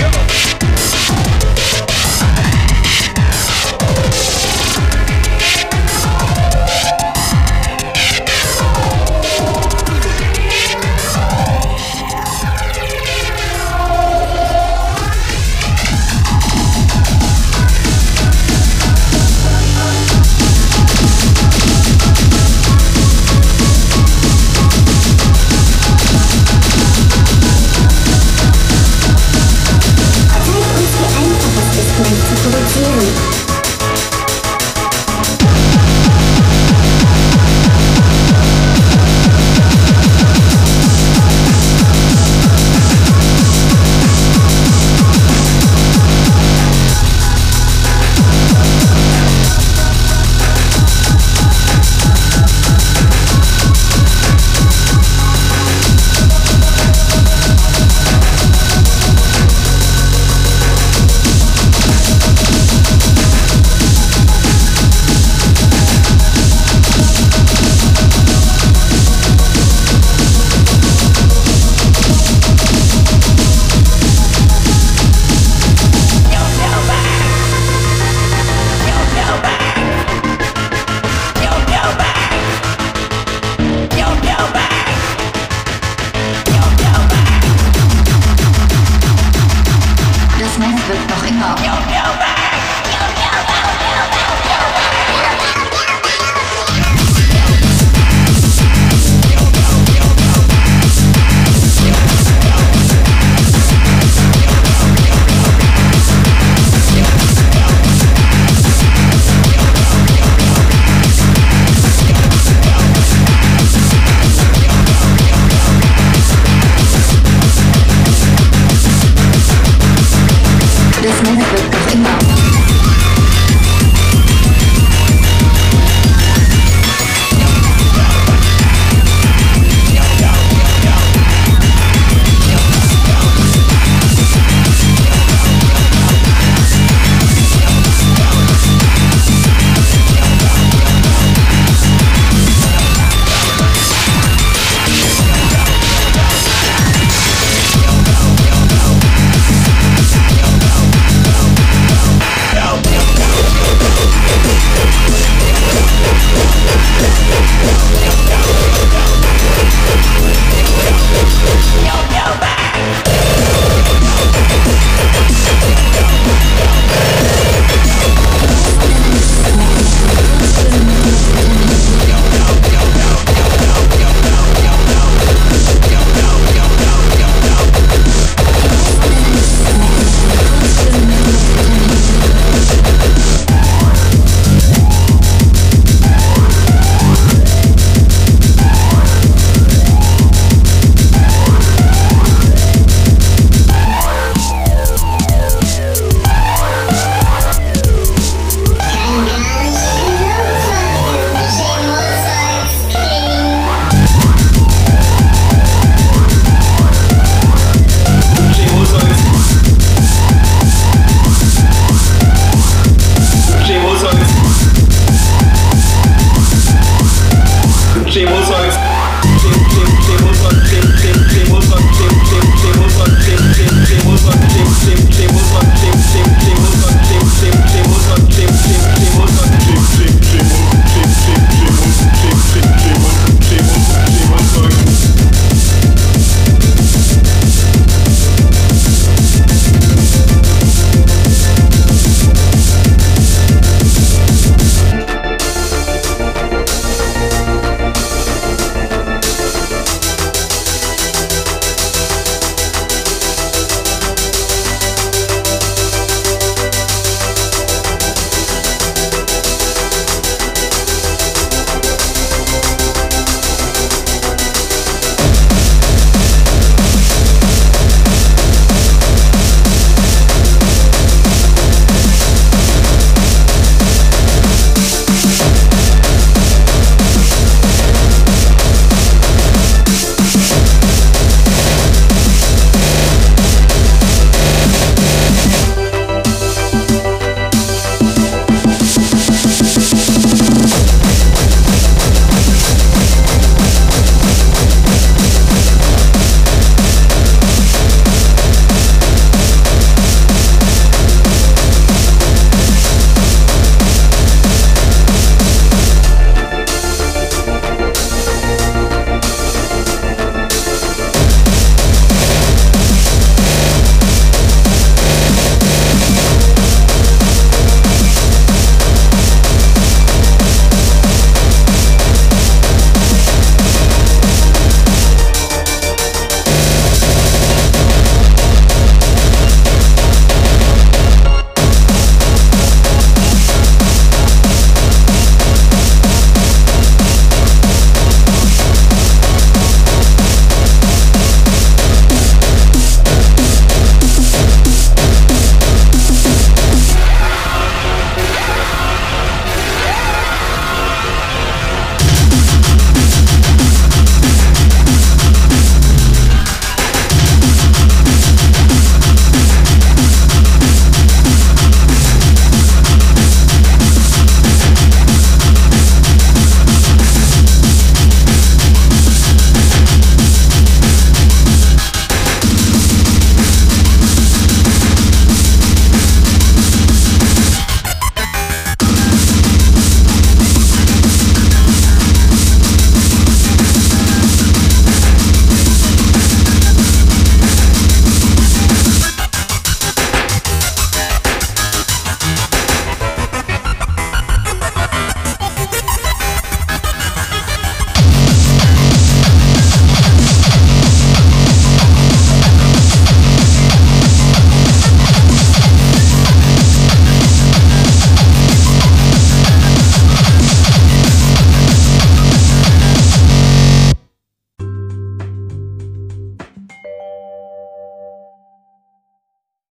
go.